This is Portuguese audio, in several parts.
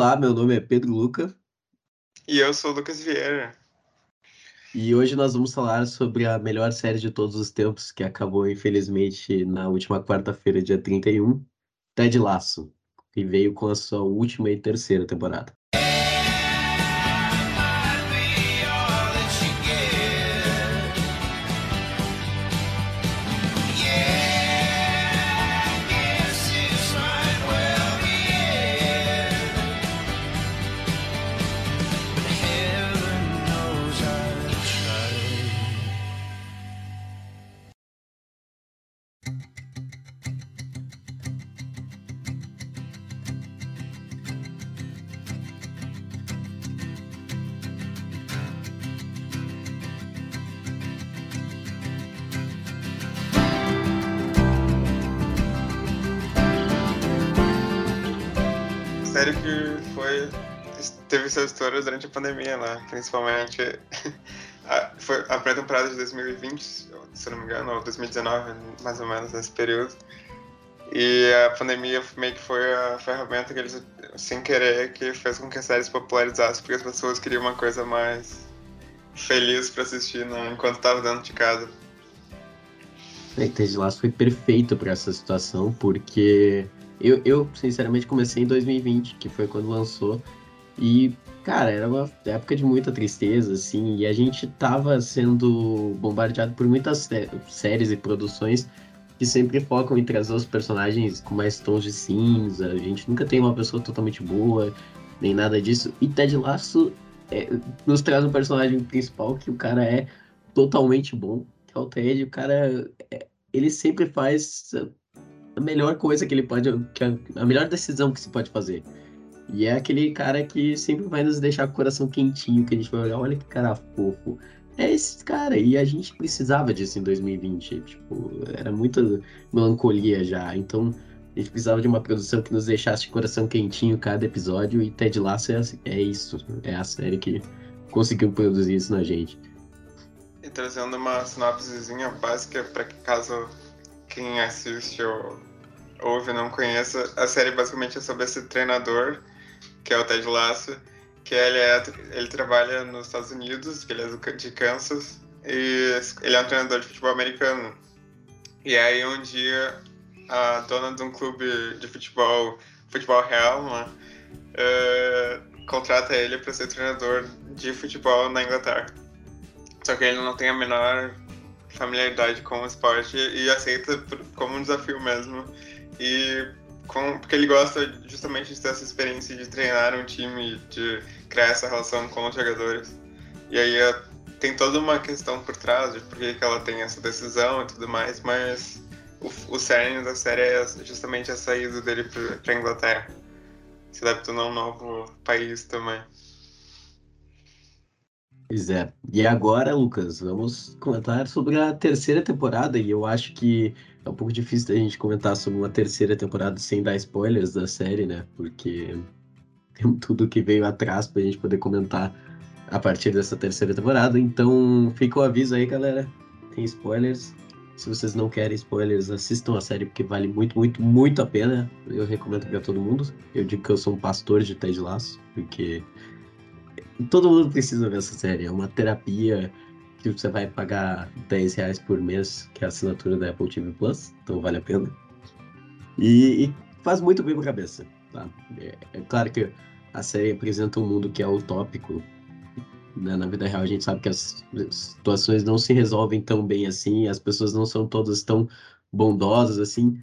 Olá, meu nome é Pedro Luca. E eu sou o Lucas Vieira. E hoje nós vamos falar sobre a melhor série de todos os tempos, que acabou, infelizmente, na última quarta-feira, dia 31, Ted Lasso, que veio com a sua última e terceira temporada. Série que foi teve sua história durante a pandemia né? principalmente a, foi a pré-temporada de 2020, se eu não me engano, ou 2019, mais ou menos nesse período. E a pandemia meio que foi a ferramenta que eles, sem querer, que fez com que a série se popularizasse, porque as pessoas queriam uma coisa mais feliz para assistir né? enquanto estava dentro de casa. É, Ted Lasso foi perfeito para essa situação, porque eu, eu, sinceramente, comecei em 2020, que foi quando lançou. E, cara, era uma época de muita tristeza, assim, e a gente tava sendo bombardeado por muitas séries e produções que sempre focam em trazer os personagens com mais tons de cinza. A gente nunca tem uma pessoa totalmente boa, nem nada disso. E Ted Lasso é, nos traz um personagem principal que o cara é totalmente bom, que é o Ted. O cara, é, ele sempre faz a melhor coisa que ele pode, que a, a melhor decisão que se pode fazer. E é aquele cara que sempre vai nos deixar com o coração quentinho, que a gente vai olhar, olha que cara fofo. É esse cara, e a gente precisava disso em 2020. Tipo, era muita melancolia já. Então, a gente precisava de uma produção que nos deixasse de coração quentinho cada episódio, e Ted Lasso é, é isso. É a série que conseguiu produzir isso na gente. E trazendo uma sinopsezinha básica para que caso quem assiste ou ouve não conheça, a série basicamente é sobre esse treinador, que é o Ted Lasso, que ele, é, ele trabalha nos Estados Unidos, que ele é de Kansas, e ele é um treinador de futebol americano. E aí um dia a dona de um clube de futebol, futebol real, né, uh, contrata ele para ser treinador de futebol na Inglaterra. Só que ele não tem a menor familiaridade com o esporte e aceita como um desafio mesmo. E com, porque ele gosta justamente de ter essa experiência de treinar um time, de criar essa relação com os jogadores. E aí é, tem toda uma questão por trás de por que ela tem essa decisão e tudo mais, mas o, o cerne da série é justamente a saída dele para Inglaterra. Se adaptando a um novo país também. Pois é. E agora, Lucas, vamos comentar sobre a terceira temporada. E eu acho que é um pouco difícil a gente comentar sobre uma terceira temporada sem dar spoilers da série, né? Porque tem tudo que veio atrás pra gente poder comentar a partir dessa terceira temporada. Então, fica o aviso aí, galera. Tem spoilers. Se vocês não querem spoilers, assistam a série porque vale muito, muito, muito a pena. Eu recomendo para todo mundo. Eu digo que eu sou um pastor de Ted Lasso, porque Todo mundo precisa ver essa série. É uma terapia que você vai pagar 10 reais por mês, que é a assinatura da Apple TV Plus, então vale a pena. E, e faz muito bem pra cabeça. Tá? É, é, claro que a série apresenta um mundo que é utópico. Né? Na vida real, a gente sabe que as situações não se resolvem tão bem assim, as pessoas não são todas tão bondosas assim.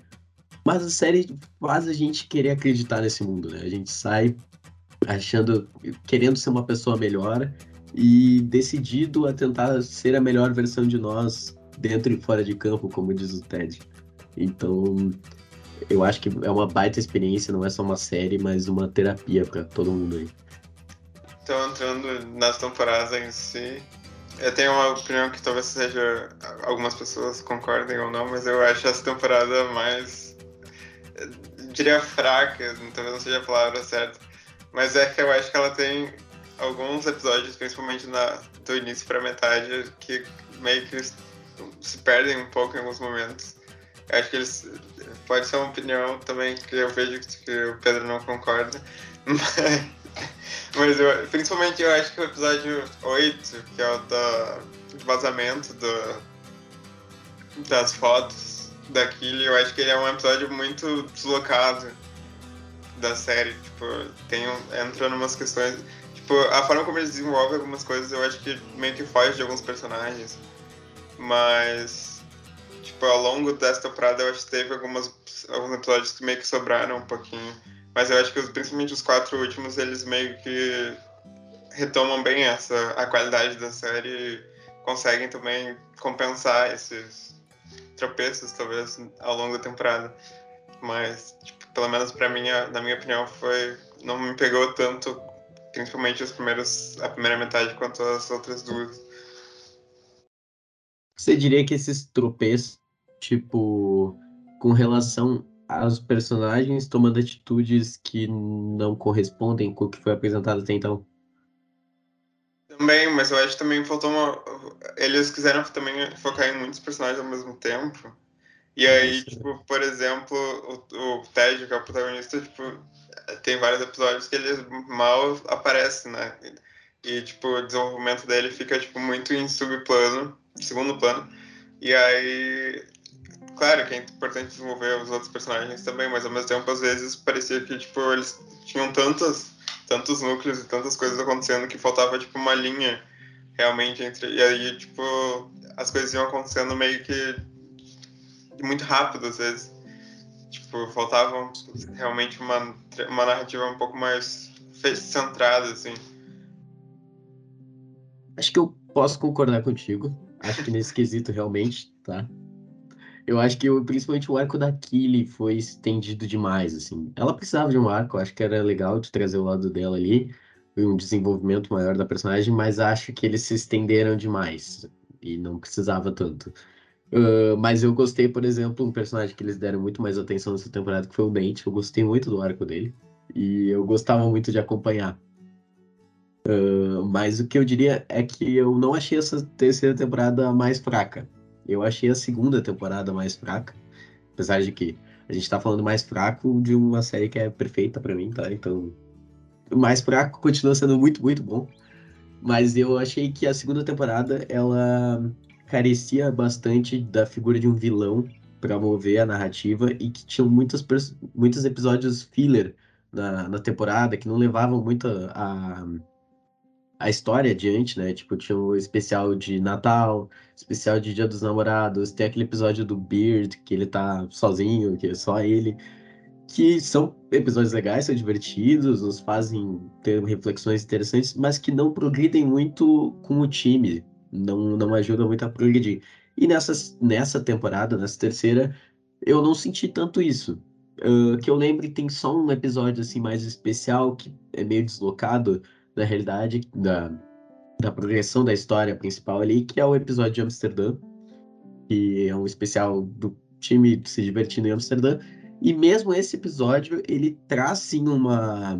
Mas a série faz a gente querer acreditar nesse mundo, né? A gente sai achando, querendo ser uma pessoa melhor e decidido a tentar ser a melhor versão de nós dentro e fora de campo, como diz o Ted. Então, eu acho que é uma baita experiência, não é só uma série, mas uma terapia para todo mundo aí. Então, entrando nas temporadas em si, eu tenho uma opinião que talvez seja algumas pessoas concordem ou não, mas eu acho essa temporada mais diria fraca, talvez não seja a palavra certa, mas é que eu acho que ela tem alguns episódios, principalmente na, do início pra metade, que meio que se perdem um pouco em alguns momentos. Acho que eles. Pode ser uma opinião também que eu vejo que o Pedro não concorda. Mas eu, principalmente eu acho que o episódio 8, que é o da vazamento do, das fotos daquilo, eu acho que ele é um episódio muito deslocado da série. Tipo, tem entra umas questões. Tipo, a forma como eles desenvolvem algumas coisas eu acho que meio que foge de alguns personagens. Mas, tipo, ao longo dessa temporada eu acho que teve algumas, alguns episódios que meio que sobraram um pouquinho. Mas eu acho que principalmente os quatro últimos eles meio que retomam bem essa a qualidade da série conseguem também compensar esses tropeços, talvez, ao longo da temporada. Mas, tipo, pelo menos para mim, na minha opinião, foi não me pegou tanto, principalmente os primeiros a primeira metade quanto as outras duas. Você diria que esses tropeços, tipo, com relação aos personagens tomando atitudes que não correspondem com o que foi apresentado até então? Também, mas eu acho que também faltou uma. Eles quiseram também focar em muitos personagens ao mesmo tempo. E aí, tipo, por exemplo, o, o Ted, que é o protagonista, tipo, tem vários episódios que ele mal aparece, né? E, tipo, o desenvolvimento dele fica, tipo, muito em subplano, segundo plano. E aí, claro que é importante desenvolver os outros personagens também, mas ao mesmo tempo, às vezes, parecia que, tipo, eles tinham tantas, tantos núcleos e tantas coisas acontecendo que faltava, tipo, uma linha realmente entre... E aí, tipo, as coisas iam acontecendo meio que muito rápido, às vezes. Tipo, faltava realmente uma, uma narrativa um pouco mais centrada, assim. Acho que eu posso concordar contigo. Acho que nesse quesito realmente, tá? Eu acho que eu, principalmente o arco da Killy foi estendido demais, assim. Ela precisava de um arco, acho que era legal de trazer o lado dela ali, um desenvolvimento maior da personagem, mas acho que eles se estenderam demais e não precisava tanto. Uh, mas eu gostei, por exemplo, um personagem que eles deram muito mais atenção nessa temporada, que foi o Dente. Eu gostei muito do arco dele. E eu gostava muito de acompanhar. Uh, mas o que eu diria é que eu não achei essa terceira temporada mais fraca. Eu achei a segunda temporada mais fraca. Apesar de que a gente tá falando mais fraco de uma série que é perfeita para mim, tá? Então, mais fraco continua sendo muito, muito bom. Mas eu achei que a segunda temporada, ela carecia bastante da figura de um vilão para mover a narrativa e que tinham muitos, muitos episódios filler na, na temporada que não levavam muito a, a história adiante, né? Tipo, tinha o especial de Natal, especial de Dia dos Namorados, tem aquele episódio do Beard, que ele tá sozinho, que é só ele. Que são episódios legais, são divertidos, nos fazem ter reflexões interessantes, mas que não progridem muito com o time, não, não ajuda muito a progredir. E nessa, nessa temporada, nessa terceira, eu não senti tanto isso. Uh, que eu lembre, tem só um episódio assim mais especial, que é meio deslocado da realidade, da, da progressão da história principal ali, que é o episódio de Amsterdã, que é um especial do time se divertindo em Amsterdã. E mesmo esse episódio, ele traz sim uma,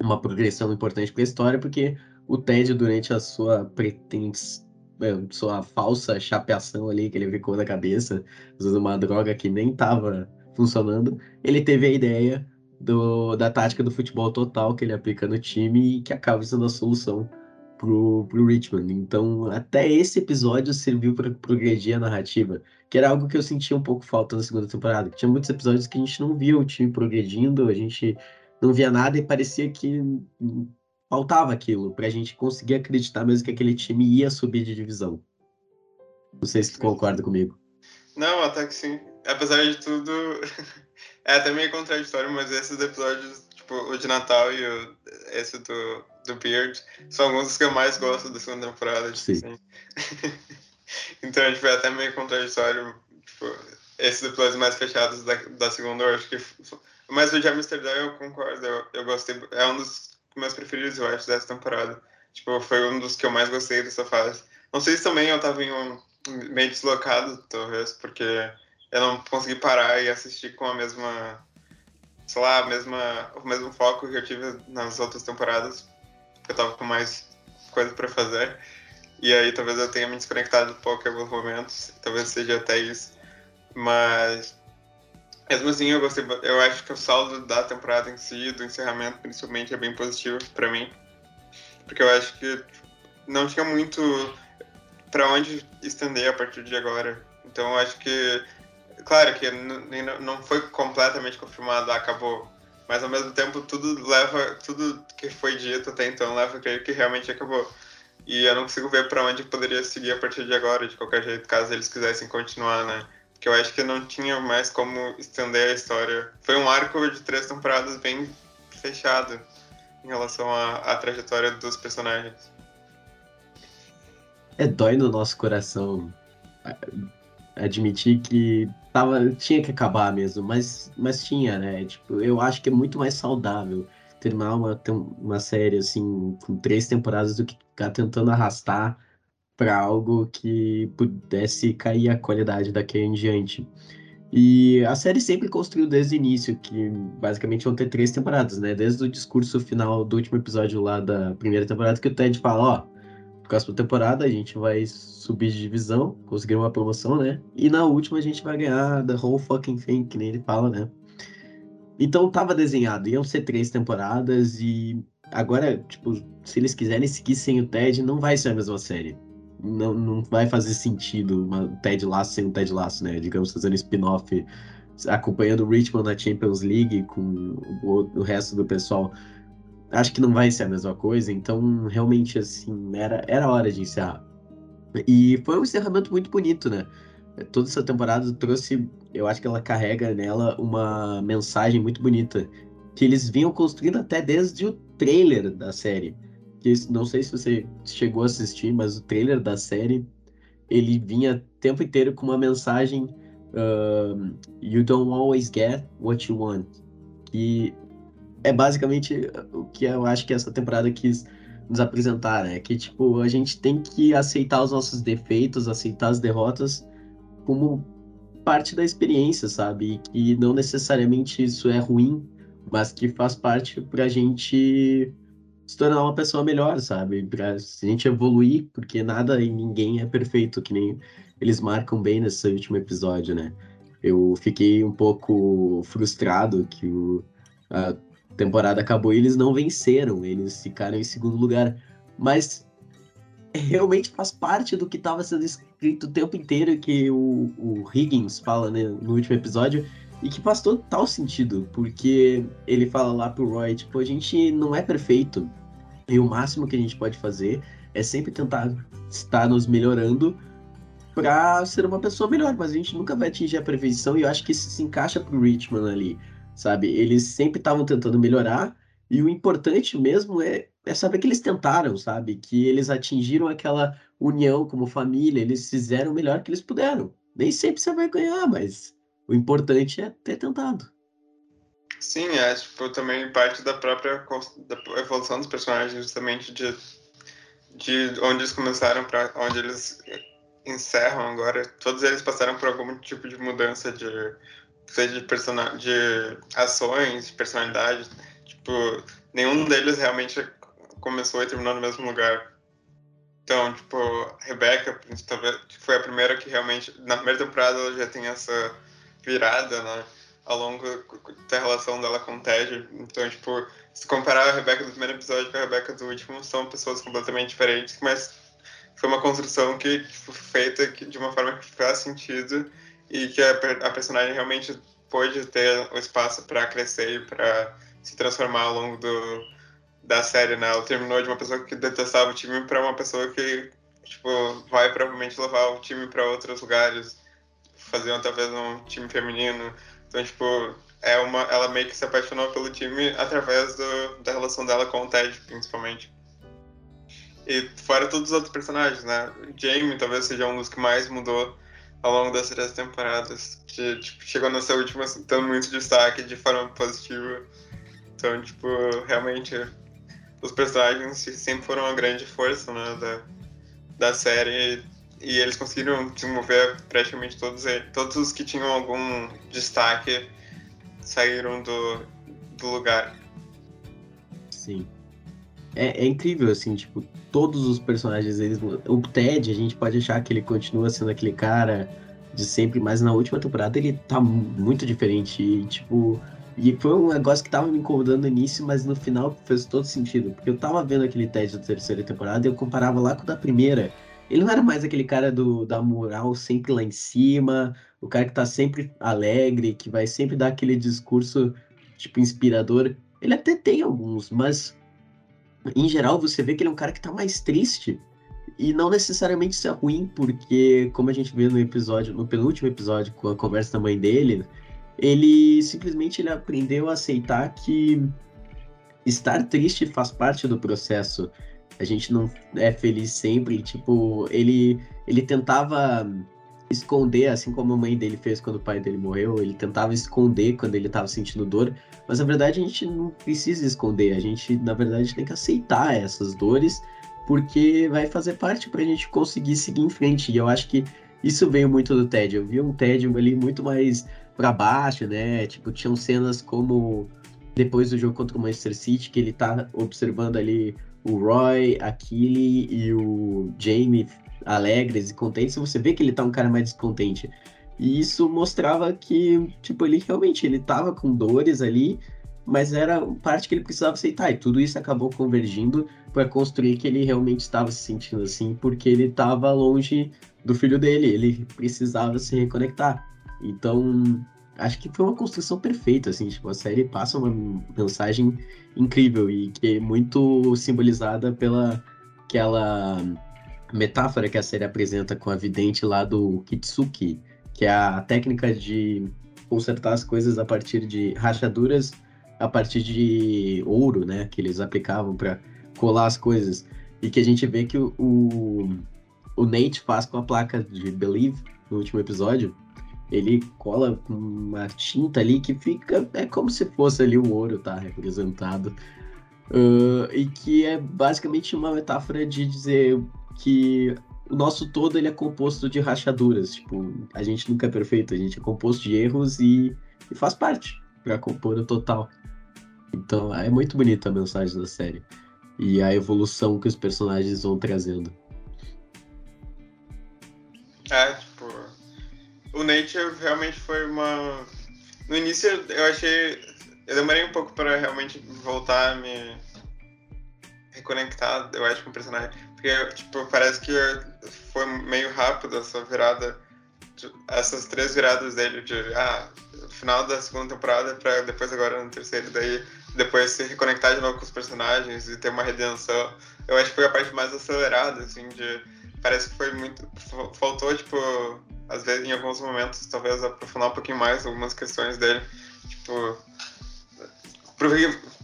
uma progressão importante para a história, porque o Ted, durante a sua pretens, sua falsa chapeação ali que ele ficou na cabeça, usando uma droga que nem tava funcionando, ele teve a ideia do, da tática do futebol total que ele aplica no time e que acaba sendo a solução pro, pro Richmond. Então, até esse episódio serviu para progredir a narrativa, que era algo que eu sentia um pouco falta na segunda temporada. Tinha muitos episódios que a gente não via o time progredindo, a gente não via nada e parecia que faltava aquilo para a gente conseguir acreditar mesmo que aquele time ia subir de divisão. Não sei se tu concorda comigo. Não, até que sim. Apesar de tudo, é até meio contraditório, mas esses episódios, tipo, o de Natal e o, esse do, do Beard, são alguns dos que eu mais gosto da segunda temporada. Tipo, sim. Assim. então, tipo, é até meio contraditório. Tipo, esses episódios mais fechados da, da segunda, eu acho que. Mas o de Amsterdã eu concordo, eu, eu gostei. É um dos meus preferidos, eu acho, dessa temporada. Tipo, foi um dos que eu mais gostei dessa fase. Não sei se também eu tava um, meio deslocado, talvez, porque eu não consegui parar e assistir com a mesma, sei lá, a mesma, o mesmo foco que eu tive nas outras temporadas. Eu tava com mais coisa para fazer. E aí talvez eu tenha me desconectado um pouco em alguns momentos, talvez seja até isso. Mas Mesmo assim, eu gostei. Eu acho que o saldo da temporada em si, do encerramento principalmente, é bem positivo para mim. Porque eu acho que não tinha muito para onde estender a partir de agora. Então eu acho que. Claro que não foi completamente confirmado, acabou. Mas ao mesmo tempo tudo leva. Tudo que foi dito até então leva a crer que realmente acabou. E eu não consigo ver para onde poderia seguir a partir de agora, de qualquer jeito, caso eles quisessem continuar, né? Que eu acho que não tinha mais como estender a história. Foi um arco de três temporadas bem fechado em relação à, à trajetória dos personagens. É dói no nosso coração admitir que tava, tinha que acabar mesmo, mas, mas tinha, né? Tipo, eu acho que é muito mais saudável terminar uma, uma série assim com três temporadas do que ficar tentando arrastar para algo que pudesse cair a qualidade daqui em diante. E a série sempre construiu desde o início que basicamente vão ter três temporadas, né? Desde o discurso final do último episódio lá da primeira temporada, que o Ted fala, ó, próxima temporada a gente vai subir de divisão, conseguir uma promoção, né? E na última a gente vai ganhar the whole fucking thing, que nem ele fala, né? Então tava desenhado, iam ser três temporadas e agora, tipo, se eles quiserem seguir sem o Ted, não vai ser a mesma série não, não vai fazer sentido uma Ted Lasso sem um Ted Lasso, né? Digamos, fazendo spin-off, acompanhando o Richmond na Champions League com o, o, resto do pessoal. Acho que não vai ser a mesma coisa, então realmente, assim, era, era hora de encerrar. E foi um encerramento muito bonito, né? Toda essa temporada trouxe, eu acho que ela carrega nela uma mensagem muito bonita, que eles vinham construindo até desde o trailer da série que não sei se você chegou a assistir, mas o trailer da série ele vinha o tempo inteiro com uma mensagem uh, You don't always get what you want. Que é basicamente o que eu acho que essa temporada quis nos apresentar, né? Que tipo, a gente tem que aceitar os nossos defeitos, aceitar as derrotas como parte da experiência, sabe? E não necessariamente isso é ruim, mas que faz parte pra gente se tornar uma pessoa melhor, sabe? Pra gente evoluir, porque nada e ninguém é perfeito, que nem eles marcam bem nesse último episódio, né? Eu fiquei um pouco frustrado que o, a temporada acabou e eles não venceram, eles ficaram em segundo lugar. Mas realmente faz parte do que estava sendo escrito o tempo inteiro que o, o Higgins fala né, no último episódio e que faz total sentido, porque ele fala lá pro Roy, tipo, a gente não é perfeito. E o máximo que a gente pode fazer é sempre tentar estar nos melhorando para ser uma pessoa melhor, mas a gente nunca vai atingir a perfeição e eu acho que isso se encaixa pro Richmond ali, sabe? Eles sempre estavam tentando melhorar e o importante mesmo é, é saber que eles tentaram, sabe? Que eles atingiram aquela união como família, eles fizeram o melhor que eles puderam. Nem sempre você vai ganhar, mas o importante é ter tentado. Sim, é tipo, também parte da própria da evolução dos personagens, justamente de, de onde eles começaram para onde eles encerram agora. Todos eles passaram por algum tipo de mudança de seja de, de ações, de personalidade. Tipo, nenhum deles realmente começou e terminou no mesmo lugar. Então, tipo, a Rebecca talvez foi a primeira que realmente na primeira temporada ela já tem essa virada, né? Ao longo da relação dela com o Ted. Então, tipo, se comparar a Rebecca do primeiro episódio com a Rebecca do último, são pessoas completamente diferentes, mas foi uma construção que foi feita de uma forma que faz sentido e que a, a personagem realmente pôde ter o espaço para crescer e para se transformar ao longo do, da série, né? Ela terminou de uma pessoa que detestava o time para uma pessoa que, tipo, vai provavelmente levar o time para outros lugares faziam talvez um time feminino. Então, tipo, é uma, ela meio que se apaixonou pelo time através do, da relação dela com o Ted, principalmente. E fora todos os outros personagens, né? Jamie talvez seja um dos que mais mudou ao longo das três temporadas, que tipo, chegou nessa última dando muito destaque de forma positiva. Então, tipo, realmente os personagens sempre foram uma grande força né, da, da série e eles conseguiram desenvolver praticamente todos, todos os que tinham algum destaque saíram do, do lugar. Sim. É, é, incrível, assim, tipo, todos os personagens, eles, o Ted, a gente pode achar que ele continua sendo aquele cara de sempre, mas na última temporada ele tá muito diferente. E, tipo, e foi um negócio que tava me incomodando no início, mas no final fez todo sentido. Porque eu tava vendo aquele Ted da terceira temporada e eu comparava lá com o da primeira. Ele não era mais aquele cara do, da moral sempre lá em cima, o cara que tá sempre alegre, que vai sempre dar aquele discurso, tipo, inspirador. Ele até tem alguns, mas em geral você vê que ele é um cara que tá mais triste. E não necessariamente isso é ruim, porque, como a gente vê no episódio, no penúltimo episódio, com a conversa da mãe dele, ele simplesmente ele aprendeu a aceitar que estar triste faz parte do processo. A gente não é feliz sempre, tipo, ele ele tentava esconder, assim como a mãe dele fez quando o pai dele morreu, ele tentava esconder quando ele estava sentindo dor, mas na verdade a gente não precisa esconder, a gente na verdade tem que aceitar essas dores porque vai fazer parte para a gente conseguir seguir em frente. E eu acho que isso veio muito do Ted. Eu vi um Ted ali muito mais para baixo, né? Tipo, tinham cenas como depois do jogo contra o Manchester City, que ele tá observando ali o Roy, a e o Jamie alegres e contentes, você vê que ele tá um cara mais descontente. E isso mostrava que, tipo, ele realmente ele tava com dores ali, mas era parte que ele precisava aceitar. E tudo isso acabou convergindo para construir que ele realmente estava se sentindo assim, porque ele estava longe do filho dele, ele precisava se reconectar. Então, acho que foi uma construção perfeita, assim, tipo, a série passa uma mensagem incrível e que é muito simbolizada pela aquela metáfora que a série apresenta com a vidente lá do Kitsuki, que é a técnica de consertar as coisas a partir de rachaduras a partir de ouro, né, que eles aplicavam para colar as coisas. E que a gente vê que o, o Nate faz com a placa de Believe no último episódio. Ele cola uma tinta ali que fica. É como se fosse ali o ouro, tá? Representado. Uh, e que é basicamente uma metáfora de dizer que o nosso todo ele é composto de rachaduras. Tipo, a gente nunca é perfeito, a gente é composto de erros e, e faz parte para compor o total. Então é muito bonita a mensagem da série e a evolução que os personagens vão trazendo. É, Nature realmente foi uma. No início eu achei. Eu demorei um pouco para realmente voltar a me reconectar, eu acho, com o personagem. Porque, tipo, parece que foi meio rápido essa virada, essas três viradas dele de, ah, final da segunda temporada para depois agora no terceiro, daí depois se reconectar de novo com os personagens e ter uma redenção. Eu acho que foi a parte mais acelerada, assim, de. Parece que foi muito. Faltou, tipo, às vezes, em alguns momentos, talvez aprofundar um pouquinho mais algumas questões dele. Tipo.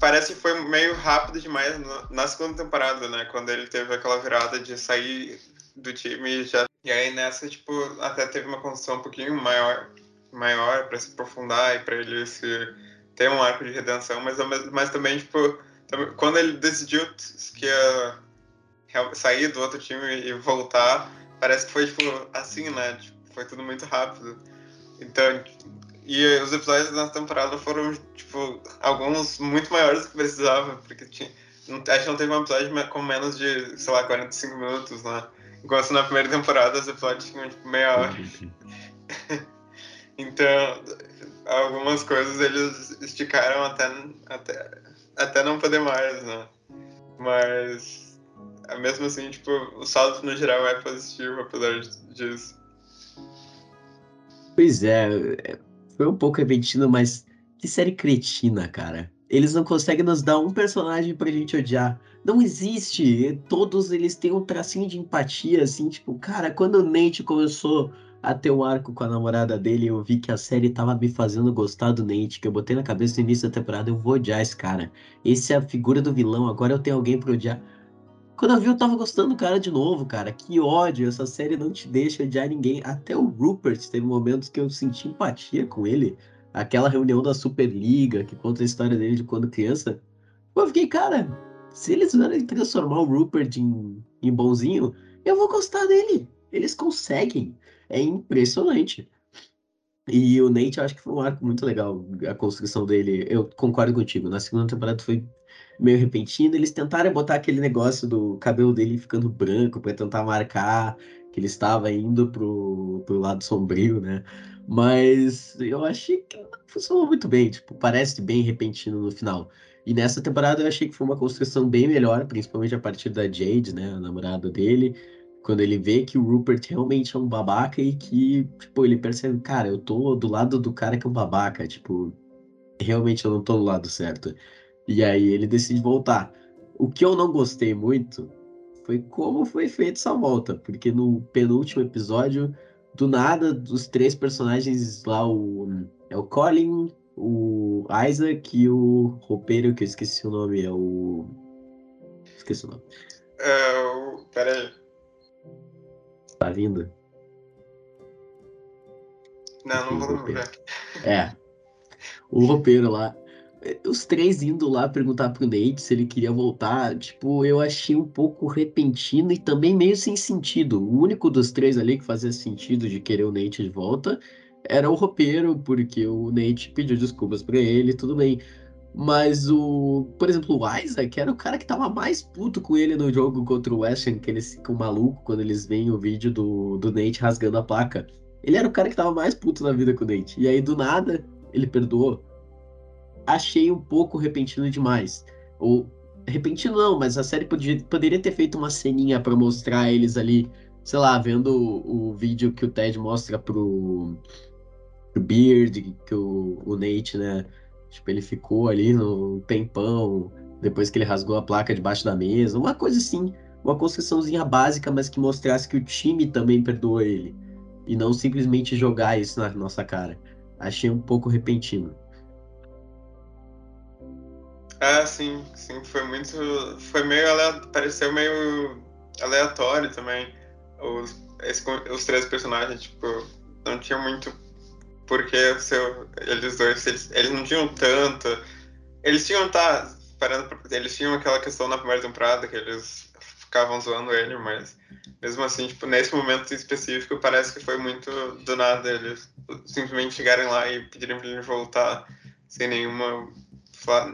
Parece que foi meio rápido demais na segunda temporada, né? Quando ele teve aquela virada de sair do time e já. E aí nessa, tipo, até teve uma construção um pouquinho maior, maior para se aprofundar e para ele se tem um arco de redenção, mas, mas também, tipo, quando ele decidiu que ia sair do outro time e voltar, parece que foi, tipo, assim, né? Tipo, foi tudo muito rápido. Então, e os episódios da temporada foram, tipo, alguns muito maiores do que precisava, porque tinha, acho que não teve um episódio com menos de, sei lá, 45 minutos, né? Enquanto na primeira temporada os episódios tinham, tipo, meia hora. então, algumas coisas eles esticaram até, até, até não poder mais, né? Mas mesmo assim, tipo, o saldo no geral é positivo, apesar disso. Pois é, é, foi um pouco repentino, mas que série cretina, cara. Eles não conseguem nos dar um personagem pra gente odiar. Não existe. Todos eles têm um tracinho de empatia, assim, tipo, cara, quando o Nate começou a ter um arco com a namorada dele, eu vi que a série tava me fazendo gostar do Nate, que eu botei na cabeça no início da temporada, eu vou odiar esse cara. Esse é a figura do vilão, agora eu tenho alguém pra odiar. Quando eu vi, eu tava gostando do cara de novo, cara. Que ódio, essa série não te deixa odiar ninguém. Até o Rupert teve momentos que eu senti empatia com ele. Aquela reunião da Superliga, que conta a história dele de quando criança. Eu fiquei, cara, se eles vierem transformar o Rupert em, em bonzinho, eu vou gostar dele. Eles conseguem é impressionante. E o Nate, eu acho que foi um arco muito legal, a construção dele. Eu concordo contigo. Na segunda temporada foi meio repentino. Eles tentaram botar aquele negócio do cabelo dele ficando branco para tentar marcar. que ele estava indo pro, pro lado sombrio, né? Mas eu achei que funcionou muito bem, tipo, parece bem repentino no final. E nessa temporada eu achei que foi uma construção bem melhor, principalmente a partir da Jade, né, a namorada dele, quando ele vê que o Rupert realmente é um babaca e que, tipo, ele percebe, cara, eu tô do lado do cara que é um babaca, tipo, realmente eu não tô do lado certo. E aí ele decide voltar. O que eu não gostei muito foi como foi feita essa volta, porque no penúltimo episódio, do nada, dos três personagens lá, o, é o Colin, o Isaac e o roupeiro, que eu esqueci o nome, é o. Esqueci o nome. É, o... Peraí. Tá vindo? Não, não vou lembrar. É. O roupeiro lá os três indo lá perguntar pro Nate se ele queria voltar, tipo, eu achei um pouco repentino e também meio sem sentido. O único dos três ali que fazia sentido de querer o Nate de volta era o roupeiro, porque o Nate pediu desculpas para ele, tudo bem. Mas o, por exemplo, o Isaac era o cara que tava mais puto com ele no jogo contra o West que eles ficam malucos quando eles veem o vídeo do, do Nate rasgando a placa. Ele era o cara que tava mais puto na vida com o Nate. E aí, do nada, ele perdoou achei um pouco repentino demais. Ou repentino não, mas a série podia, poderia ter feito uma ceninha para mostrar eles ali, sei lá, vendo o, o, vídeo que o Ted mostra pro, pro Beard, que o, o Nate, né? Tipo, ele ficou ali no tempão, depois que ele rasgou a placa debaixo da mesa, uma coisa assim, uma construçãozinha básica, mas que mostrasse que o time também perdoa ele. E não simplesmente jogar isso na nossa cara. Achei um pouco repentino. Ah, sim, sim, foi muito. Foi meio. Pareceu meio aleatório também. Os, esse, os três personagens, tipo, não tinha muito porque seu, eles dois, eles, eles não tinham tanto. Eles tinham, tá, parando, eles tinham aquela questão na primeira temporada que eles ficavam zoando ele, mas mesmo assim, tipo, nesse momento específico, parece que foi muito do nada eles simplesmente chegarem lá e pedirem pra ele voltar sem nenhuma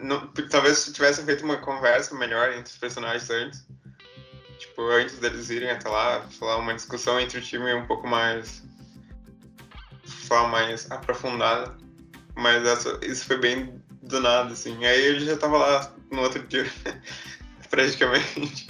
não, talvez tivessem feito uma conversa melhor entre os personagens antes. Tipo, antes deles irem até lá, falar uma discussão entre o time um pouco mais. falar mais aprofundada. Mas essa, isso foi bem do nada, assim. Aí ele já tava lá no outro dia, praticamente.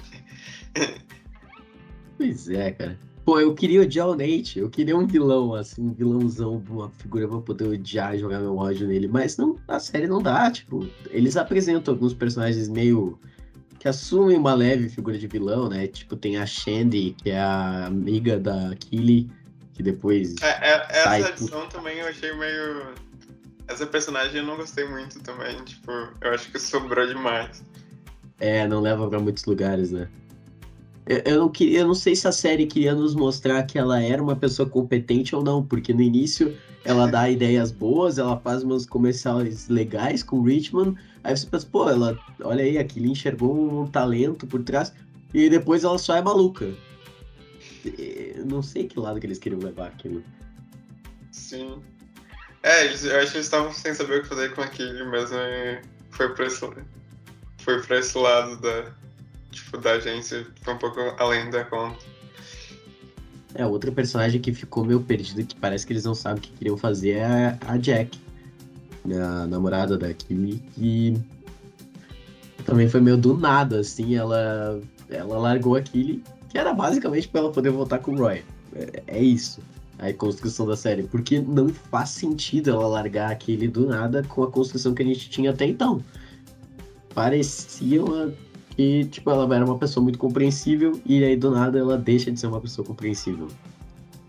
Pois é, cara. Pô, eu queria odiar o Nate, eu queria um vilão, assim, um vilãozão, uma figura pra poder odiar e jogar meu ódio nele. Mas não, a série não dá, tipo, eles apresentam alguns personagens meio. que assumem uma leve figura de vilão, né? Tipo, tem a Shandy, que é a amiga da Killy, que depois. É, é, essa edição também eu achei meio. Essa personagem eu não gostei muito também, tipo, eu acho que sobrou demais. É, não leva para muitos lugares, né? Eu não, queria, eu não sei se a série queria nos mostrar que ela era uma pessoa competente ou não, porque no início ela dá ideias boas, ela faz umas comerciais legais com o Richmond, aí você pensa, pô, ela, olha aí, aquilo enxergou um talento por trás, e depois ela só é maluca. Eu não sei que lado que eles queriam levar aquilo. Sim. É, eles, eu acho que eles estavam sem saber o que fazer com aquilo e foi pra esse, foi pra esse lado da, tipo, da agência foi um pouco além da conta. É, outra personagem que ficou meio perdida, que parece que eles não sabem o que queriam fazer, é a Jack, a namorada da Kimi, que também foi meio do nada, assim, ela, ela largou aquele que era basicamente para ela poder voltar com o Roy. É, é, isso, a construção da série, porque não faz sentido ela largar aquele do nada com a construção que a gente tinha até então. Parecia uma e, tipo, ela era uma pessoa muito compreensível e aí do nada ela deixa de ser uma pessoa compreensível.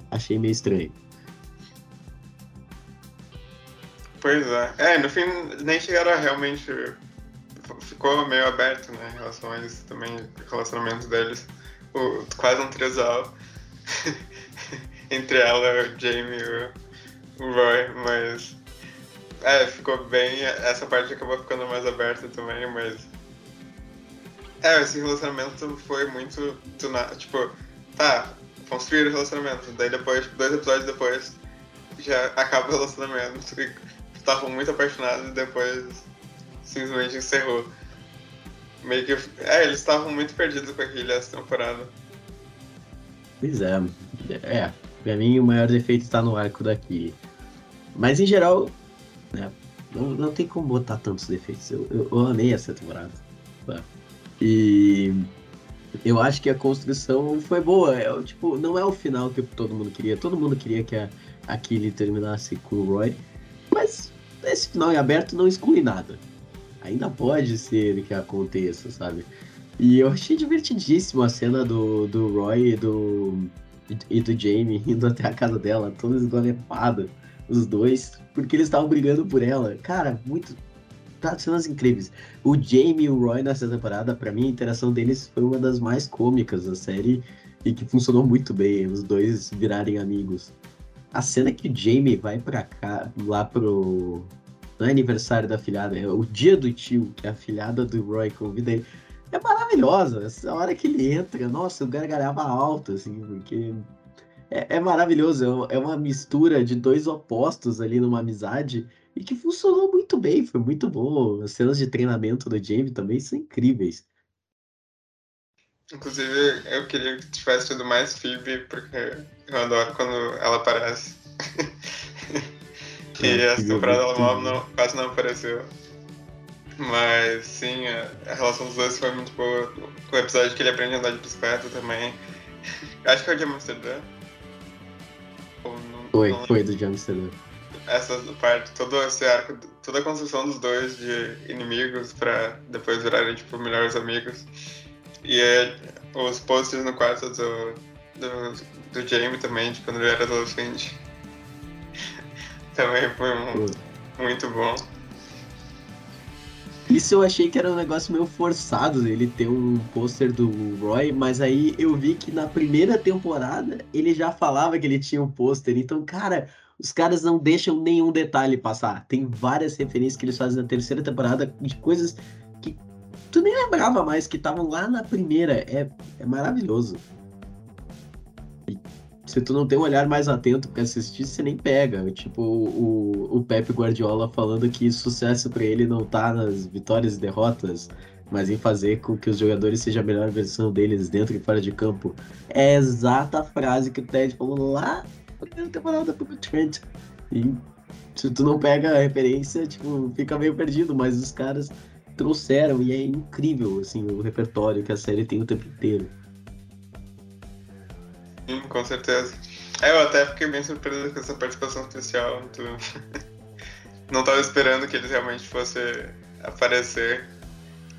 Achei meio estranho. Pois é. É, no fim nem chegaram a realmente. Ficou meio aberto, né, em relação a isso também, o relacionamento deles. O, quase um trisal entre ela, o Jamie e o Roy, mas. É, ficou bem. Essa parte acabou ficando mais aberta também, mas é, esse relacionamento foi muito do nada. Tipo, tá, construir o relacionamento. Daí depois, dois episódios depois, já acaba o relacionamento. E estavam muito apaixonados e depois simplesmente encerrou. Meio que. É, eles estavam muito perdidos com aquele essa temporada. Pois é. É, pra mim o maior defeito está no arco daqui. Mas em geral, né, não, não tem como botar tantos defeitos. Eu, eu, eu amei essa temporada. E eu acho que a construção foi boa. É, tipo, não é o final que todo mundo queria. Todo mundo queria que a, a Killy terminasse com o Roy. Mas esse final em aberto não exclui nada. Ainda pode ser que aconteça, sabe? E eu achei divertidíssimo a cena do, do Roy e do, e do Jamie indo até a casa dela, toda esgolepada, os dois, porque eles estavam brigando por ela. Cara, muito. Tá cenas incríveis. O Jamie e o Roy nessa temporada, para mim, a interação deles foi uma das mais cômicas da série e que funcionou muito bem, os dois virarem amigos. A cena que o Jamie vai pra cá, lá pro. Não é aniversário da filhada, é o dia do tio, que a filhada do Roy convida ele é maravilhosa. Essa hora que ele entra, nossa, eu gargalhava alto, assim, porque é, é maravilhoso. É, é uma mistura de dois opostos ali numa amizade e que funcionou muito bem, foi muito bom. As cenas de treinamento do Jamie também são incríveis. Inclusive, eu queria que tivesse tido mais Phoebe, porque eu adoro quando ela aparece. e é, essa temporada ela não, quase não apareceu. Mas sim, a, a, relação dos dois foi muito boa. Com o episódio que ele aprende a andar de bicicleta também. Acho que é o de Amsterdã. foi, não foi do de Amsterdã. Essa parte, todo esse arco, toda a construção dos dois de inimigos pra depois virarem, tipo, melhores amigos. E é, os posters no quarto do, do, do Jamie também, de quando ele era adolescente. também foi um, muito bom. Isso eu achei que era um negócio meio forçado, ele ter um pôster do Roy, mas aí eu vi que na primeira temporada ele já falava que ele tinha um pôster. Então, cara, os caras não deixam nenhum detalhe passar. Tem várias referências que eles fazem na terceira temporada de coisas que tu nem lembrava mais que estavam lá na primeira. É, é maravilhoso se tu não tem um olhar mais atento para assistir, você nem pega. Tipo, o, o Pepe Guardiola falando que sucesso para ele não tá nas vitórias e derrotas, mas em fazer com que os jogadores sejam a melhor versão deles dentro e fora de campo. É a exata frase que o Ted falou lá na primeira temporada pro Trent. E se tu não pega a referência, tipo, fica meio perdido, mas os caras trouxeram e é incrível, assim, o repertório que a série tem o tempo inteiro. Sim, com certeza. É, eu até fiquei bem surpreso com essa participação especial. Tu... Não estava esperando que ele realmente fosse aparecer,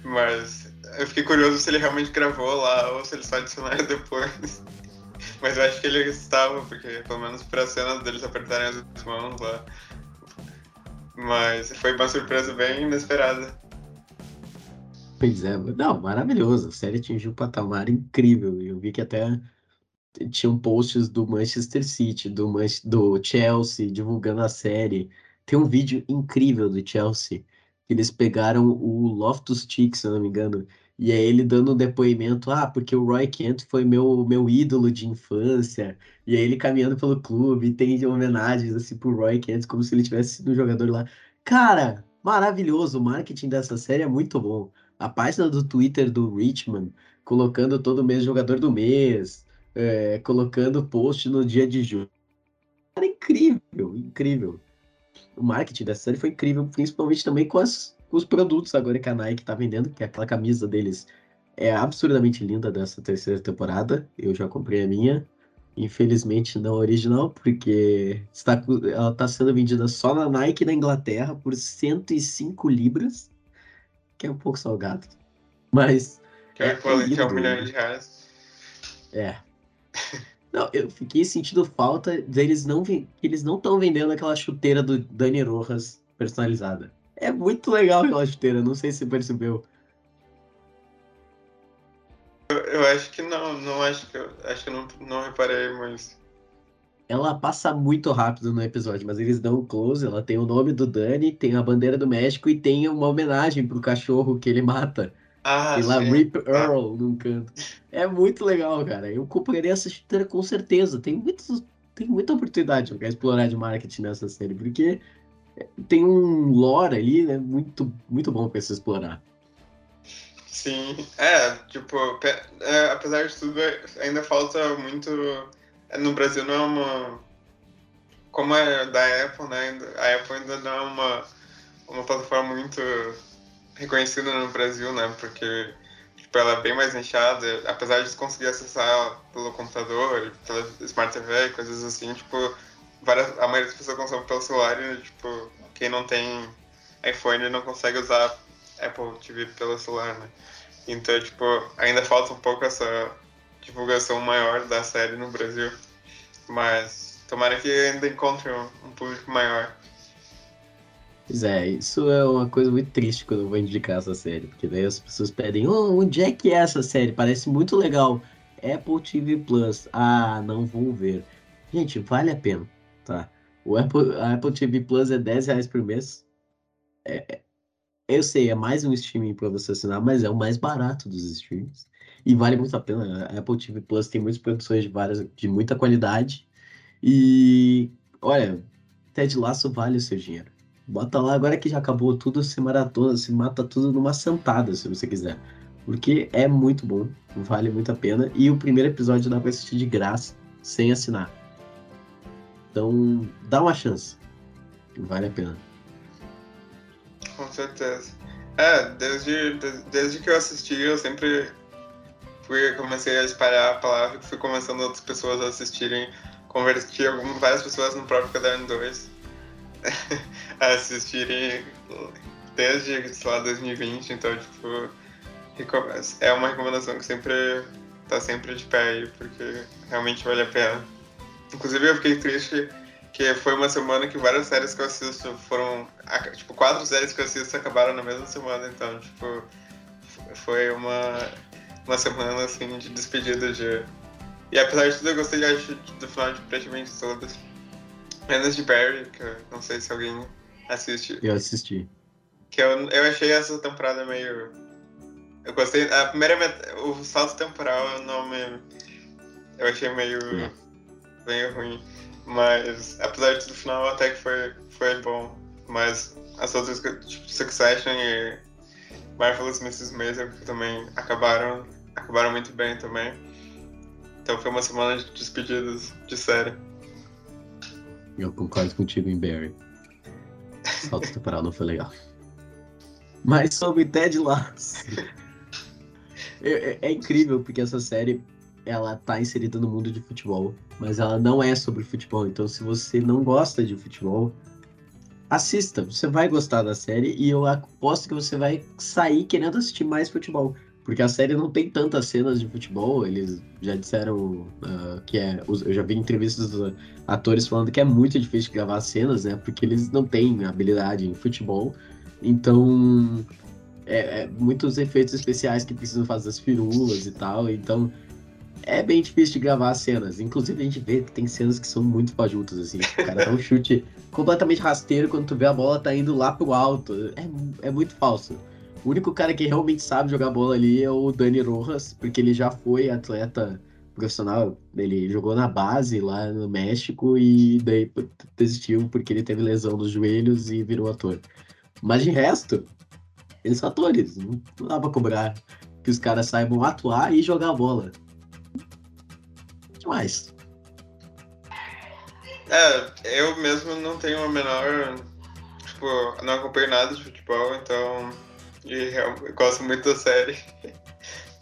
mas eu fiquei curioso se ele realmente gravou lá ou se ele só adicionaram depois. Mas eu acho que ele estava, porque pelo menos para a cena deles apertarem as mãos lá. Mas foi uma surpresa bem inesperada. Pois é, não, maravilhoso. A série atingiu um patamar incrível. Eu vi que até tinham posts do Manchester City, do, Man do Chelsea, divulgando a série. Tem um vídeo incrível do Chelsea, eles pegaram o Loftus Cheek, se não me engano, e é ele dando um depoimento, ah, porque o Roy Kent foi meu, meu ídolo de infância, e aí ele caminhando pelo clube, tem homenagens, assim, pro Roy Kent, como se ele tivesse sido um jogador lá. Cara, maravilhoso, o marketing dessa série é muito bom. A página do Twitter do Richmond, colocando todo mês jogador do mês, é, colocando post no dia de julho. Era incrível, incrível. O marketing dessa série foi incrível, principalmente também com, as, os produtos agora que a Nike tá vendendo, que é aquela camisa deles é absurdamente linda dessa terceira temporada. Eu já comprei a minha. Infelizmente não original, porque está, ela está sendo vendida só na Nike na Inglaterra por 105 libras, que é um pouco salgado. Mas. Que é, é equivalente a um milhão de reais. É, não, eu fiquei sentindo falta deles não eles não estão vendendo aquela chuteira do Dani Rojas personalizada. É muito legal aquela chuteira, não sei se você percebeu. Eu, eu acho que não, não acho que eu acho que eu não, não reparei, mas ela passa muito rápido no episódio, mas eles dão um close, ela tem o nome do Dani, tem a bandeira do México e tem uma homenagem pro cachorro que ele mata. Ah, Tem lá Rip Earl num canto. É muito legal, cara. Eu compraria essa chuteira com certeza. Tem, muitos, tem muita oportunidade para explorar de marketing nessa série, porque tem um lore ali, né? Muito, muito bom para se explorar. Sim, é, tipo, é, apesar de tudo, ainda falta muito. No Brasil não é uma. Como é da Apple, né? A Apple ainda não é uma, uma plataforma muito reconhecida no Brasil, né? Porque tipo, ela é bem mais nichada, apesar de conseguir acessar pelo computador, pela Smart TV, coisas assim, tipo, várias, a maioria das pessoas consome pelo celular e, tipo, quem não tem iPhone não consegue usar Apple TV pelo celular, né? Então, tipo, ainda falta um pouco essa divulgação maior da série no Brasil. Mas tomara que ainda encontre um, um público maior. Pois é, isso é uma coisa muito triste quando eu vou indicar essa série, porque daí as pessoas pedem, oh, onde é que é essa série? Parece muito legal. Apple TV Plus. Ah, não vou ver. Gente, vale a pena, tá? O Apple, a Apple TV Plus é 10 reais por mês. É, é, eu sei, é mais um streaming para você assinar, mas é o mais barato dos streams. E vale muito a pena. A Apple TV Plus tem muitas produções de, várias, de muita qualidade. E, olha, Ted Laço vale o seu dinheiro. Bota lá, agora que já acabou tudo, se maratona, se mata tudo numa sentada, se você quiser. Porque é muito bom, vale muito a pena. E o primeiro episódio dá pra assistir de graça, sem assinar. Então, dá uma chance. Vale a pena. Com certeza. É, desde, desde que eu assisti, eu sempre fui, comecei a espalhar a palavra, fui começando outras pessoas a assistirem, converti algumas, várias pessoas no próprio Caderno 2 assistirem desde, sei lá, 2020, então, tipo, é uma recomendação que sempre tá sempre de pé aí, porque realmente vale a pena. Inclusive, eu fiquei triste que foi uma semana que várias séries que eu assisto foram, tipo, quatro séries que eu assisto acabaram na mesma semana, então, tipo, foi uma, uma semana, assim, de despedida de... E apesar de tudo, eu gostei acho, do final de praticamente todas. Menos de Barry, que eu não sei se alguém assiste. Eu assisti. Que eu, eu achei essa temporada meio. Eu gostei. A primeira. O salto temporal eu não me. Eu achei meio. É. meio ruim. Mas apesar de tudo, o final até que foi, foi bom. Mas as outras, tipo Succession e Marvelous Mrs. Maisel também acabaram, acabaram muito bem também. Então foi uma semana de despedidas de série. Eu concordo contigo em Barry. Salto temporal não foi legal. Mas sobre Ted Lasso. É, é, é, incrível porque essa série ela tá inserida no mundo de futebol, mas ela não é sobre futebol. Então, se você não gosta de futebol, assista. Você vai gostar da série e eu aposto que você vai sair querendo assistir mais futebol. Porque a série não tem tantas cenas de futebol, eles já disseram uh, que é. Eu já vi entrevistas dos atores falando que é muito difícil gravar cenas, né? Porque eles não têm habilidade em futebol. Então. É, é, muitos efeitos especiais que precisam fazer as firulas e tal. Então. É bem difícil de gravar cenas. Inclusive, a gente vê que tem cenas que são muito fajutas, assim. O cara dá um chute completamente rasteiro quando tu vê a bola tá indo lá pro alto. É, é muito falso. O único cara que realmente sabe jogar bola ali é o Dani Rojas, porque ele já foi atleta profissional. Ele jogou na base lá no México e daí desistiu porque ele teve lesão nos joelhos e virou ator. Mas de resto, eles são atores. Não, dá pra cobrar que os caras saibam atuar e jogar bola. Demais. É, eu mesmo não tenho a menor. Tipo, não acompanho nada de futebol, então e eu gosto muito da série.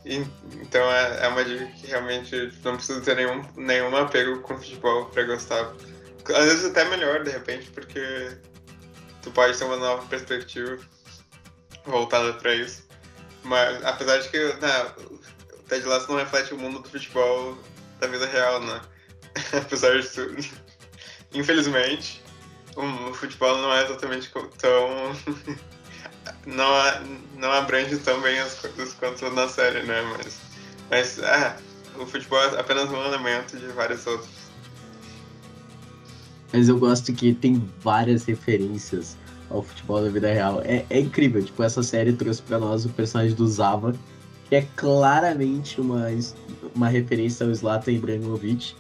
E, então é, é, uma dica que realmente não precisa ter nenhum, nenhum apego com futebol pra gostar. Às vezes até melhor, de repente, porque tu pode ter uma nova perspectiva voltada pra isso. Mas apesar de que né, o Ted Lasso não reflete o mundo do futebol da vida real, né? apesar de tudo. Infelizmente, o futebol não é exatamente tão não, não abrange tão bem as coisas quanto na série, né? Mas, mas é, o futebol é apenas um elemento de vários outros. Mas eu gosto que tem várias referências ao futebol da vida real. É, é incrível, tipo, essa série trouxe para nós o personagem do Zava, que é claramente uma, uma referência ao Zlatan Ibrahimovic.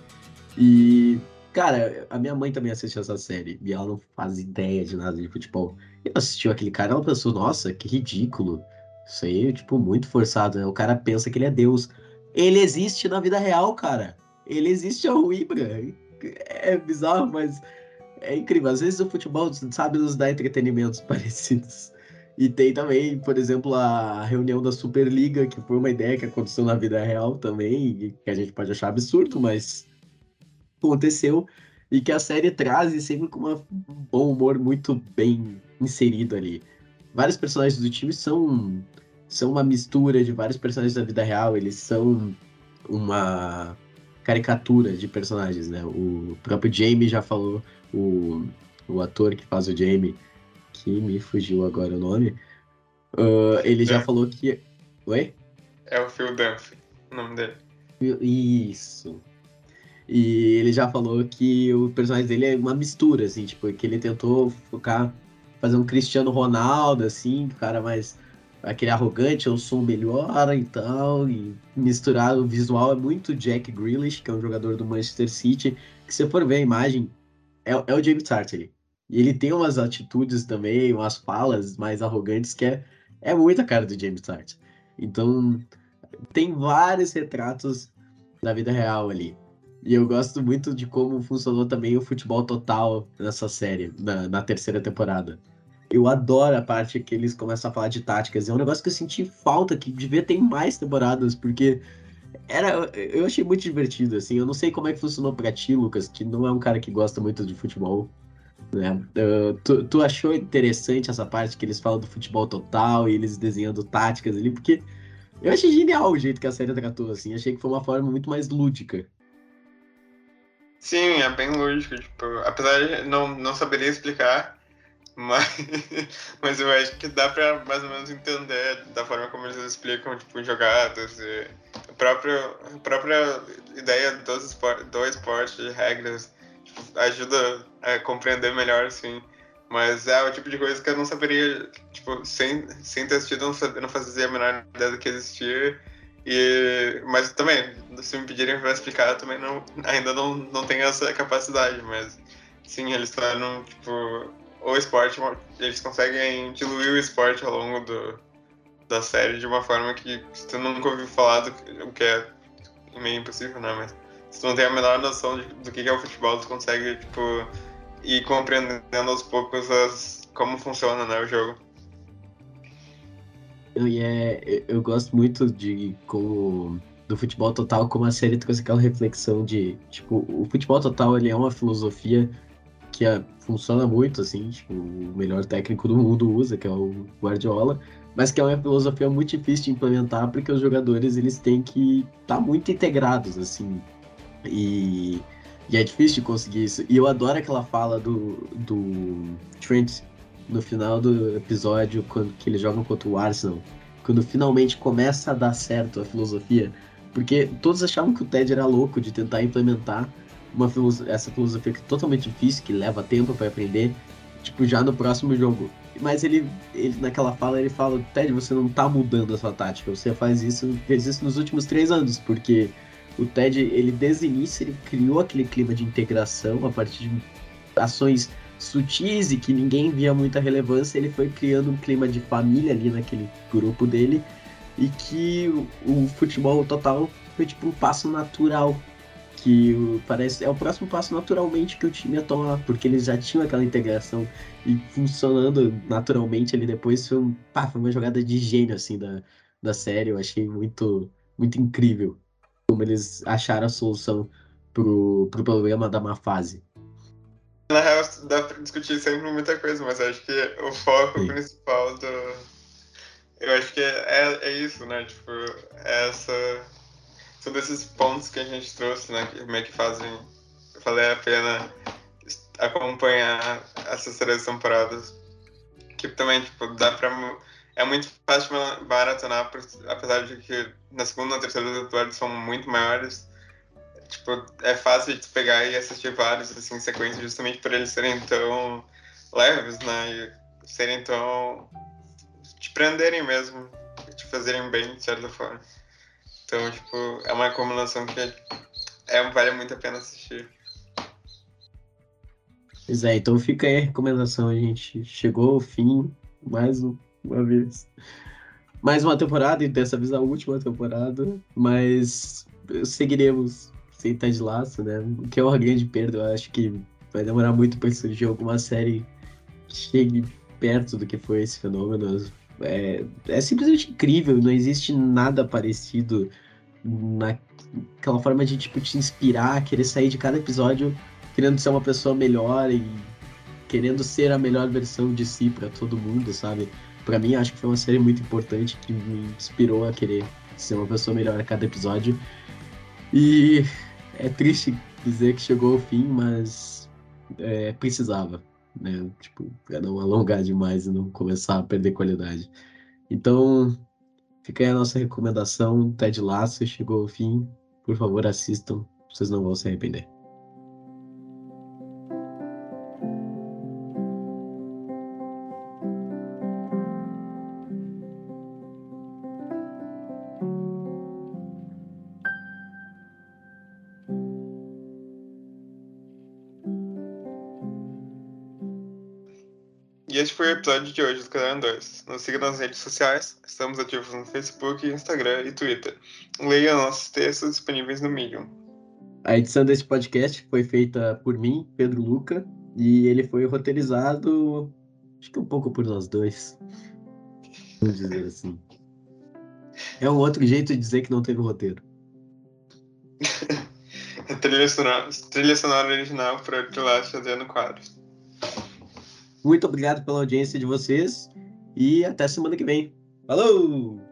E, cara, a minha mãe também assiste essa série, e ela não faz ideia de nada de futebol assistiu aquele cara, ela pensou, nossa, que ridículo. Isso aí é, tipo, muito forçado, né? O cara pensa que ele é Deus. Ele existe na vida real, cara. Ele existe ao Ibra. É bizarro, mas é incrível. Às vezes o futebol sabe nos dar entretenimentos parecidos. E tem também, por exemplo, a reunião da Superliga, que foi uma ideia que aconteceu na vida real também, que a gente pode achar absurdo, mas aconteceu. E que a série traz sempre com um bom humor muito bem inserido ali. Vários personagens do time são, são uma mistura de vários personagens da vida real, eles são uma caricatura de personagens, né? O próprio Jamie já falou, o, o ator que faz o Jamie, que me fugiu agora o nome, uh, ele já falou que. Oi? É o Phil Dunphy, o nome dele. Isso. E ele já falou que o personagem dele é uma mistura, assim, tipo, que ele tentou focar, fazer um Cristiano Ronaldo, assim, o cara mais aquele arrogante, eu sou o melhor e tal, e misturar o visual é muito Jack Grealish, que é um jogador do Manchester City, que se for ver a imagem, é, é o James Tartley. E ele tem umas atitudes também, umas falas mais arrogantes que é, é muita cara do James Tartley. Então, tem vários retratos da vida real ali. E eu gosto muito de como funcionou também o futebol total nessa série, na, na terceira temporada. Eu adoro a parte que eles começam a falar de táticas. É um negócio que eu senti falta, que devia ter mais temporadas, porque era, eu achei muito divertido, assim. Eu não sei como é que funcionou pra ti, Lucas, que não é um cara que gosta muito de futebol. Né? Uh, tu, tu, achou interessante essa parte que eles falam do futebol total e eles desenhando táticas ali? Porque eu achei genial o jeito que a série tratou, assim. Achei que foi uma forma muito mais lúdica. Sim, é bem lúdico. Tipo, apesar de não, não saberia explicar, mas, mas eu acho que dá pra mais ou menos entender da forma como eles explicam, tipo, jogadas e a própria, a própria ideia do esporte, do esporte de regras ajuda a compreender melhor, assim. Mas é o tipo de coisa que eu não saberia, tipo, sem, sem ter assistido, eu não fazia a menor ideia do que existia. E, mas também, se me pedirem para explicar, eu também não, ainda não, não tenho essa capacidade, mas sim, eles estão, tipo, o esporte, eles conseguem diluir o esporte ao longo do, da série de uma forma que tu nunca ouviu falar do o que é meio impossível, né? Mas se não tem a menor noção de, do que é o futebol, tu consegue, tipo, ir compreendendo aos poucos as, como funciona, né, o jogo. E é, eu gosto muito de como do futebol total, como a série trouxe aquela reflexão de, tipo, o futebol total ele é uma filosofia que é, funciona muito, assim, tipo, o melhor técnico do mundo usa, que é o Guardiola, mas que é uma filosofia muito difícil de implementar, porque os jogadores, eles têm que estar tá muito integrados, assim, e, e, é difícil de conseguir isso. E eu adoro aquela fala do, do Trent no final do episódio, quando que eles jogam contra o Arsenal, quando finalmente começa a dar certo a filosofia, porque todos achavam que o Ted era louco de tentar implementar uma essa filosofia que é totalmente difícil, que leva tempo para aprender, tipo, já no próximo jogo. Mas ele, ele, naquela fala, ele fala, Ted, você não tá mudando a sua tática, você faz isso, fez isso nos últimos três anos, porque o Ted, ele desde o início, ele criou aquele clima de integração a partir de ações sutis e que ninguém via muita relevância, ele foi criando um clima de família ali naquele grupo dele e que o, o futebol total foi tipo um passo natural que parece é o próximo passo naturalmente que o time ia tomar, porque eles já tinham aquela integração e funcionando naturalmente ali depois. Foi, um, pá, foi uma jogada de gênio assim da, da série, eu achei muito muito incrível como eles acharam a solução pro, pro problema da má fase. Na real, dá pra discutir sempre muita coisa, mas acho que o foco Sim. principal do. Eu acho que é, é isso, né? Tipo, é essa são desses pontos que a gente trouxe, né? Que meio que fazem valer a pena acompanhar essas três temporadas. Que também, tipo, dá pra. É muito fácil maratonar, apesar de que na segunda e terceira temporada são muito maiores. Tipo, é fácil de pegar e assistir vários, assim, em sequência, justamente por eles serem tão leves, né? E serem tão. te prenderem mesmo, te fazerem bem, de certa forma. Então, tipo, é uma combinação que é, vale muito a pena assistir. Pois é, então fica aí a recomendação, a gente chegou ao fim mais uma vez. mais uma temporada, e dessa vez a última temporada, mas seguiremos sem Ted Laço, né? O que é uma grande perda, eu acho que vai demorar muito para surgir alguma série que chegue perto do que foi esse fenômeno. É, é simplesmente incrível, não existe nada parecido naquela forma de tipo te inspirar, querer sair de cada episódio querendo ser uma pessoa melhor e querendo ser a melhor versão de si para todo mundo, sabe? Para mim, acho que foi uma série muito importante que me inspirou a querer ser uma pessoa melhor a cada episódio. E é triste dizer que chegou ao fim, mas é, precisava, né? Tipo, pra não alongar demais e não começar a perder qualidade. Então, fica aí a nossa recomendação. Ted Lasso chegou ao fim. Por favor, assistam. Vocês não vão se arrepender. E este foi o episódio de hoje do Canal 2. Nos siga nas redes sociais, estamos ativos no Facebook, Instagram e Twitter. Leia nossos textos disponíveis no Medium. A edição desse podcast foi feita por mim, Pedro Luca, e ele foi roteirizado, acho que um pouco por nós dois. Vamos dizer assim. É um outro jeito de dizer que não teve roteiro. trilha, sonora, trilha sonora original para Tilacha Adriano Quadros. Muito obrigado pela audiência de vocês e até semana que vem. Falou!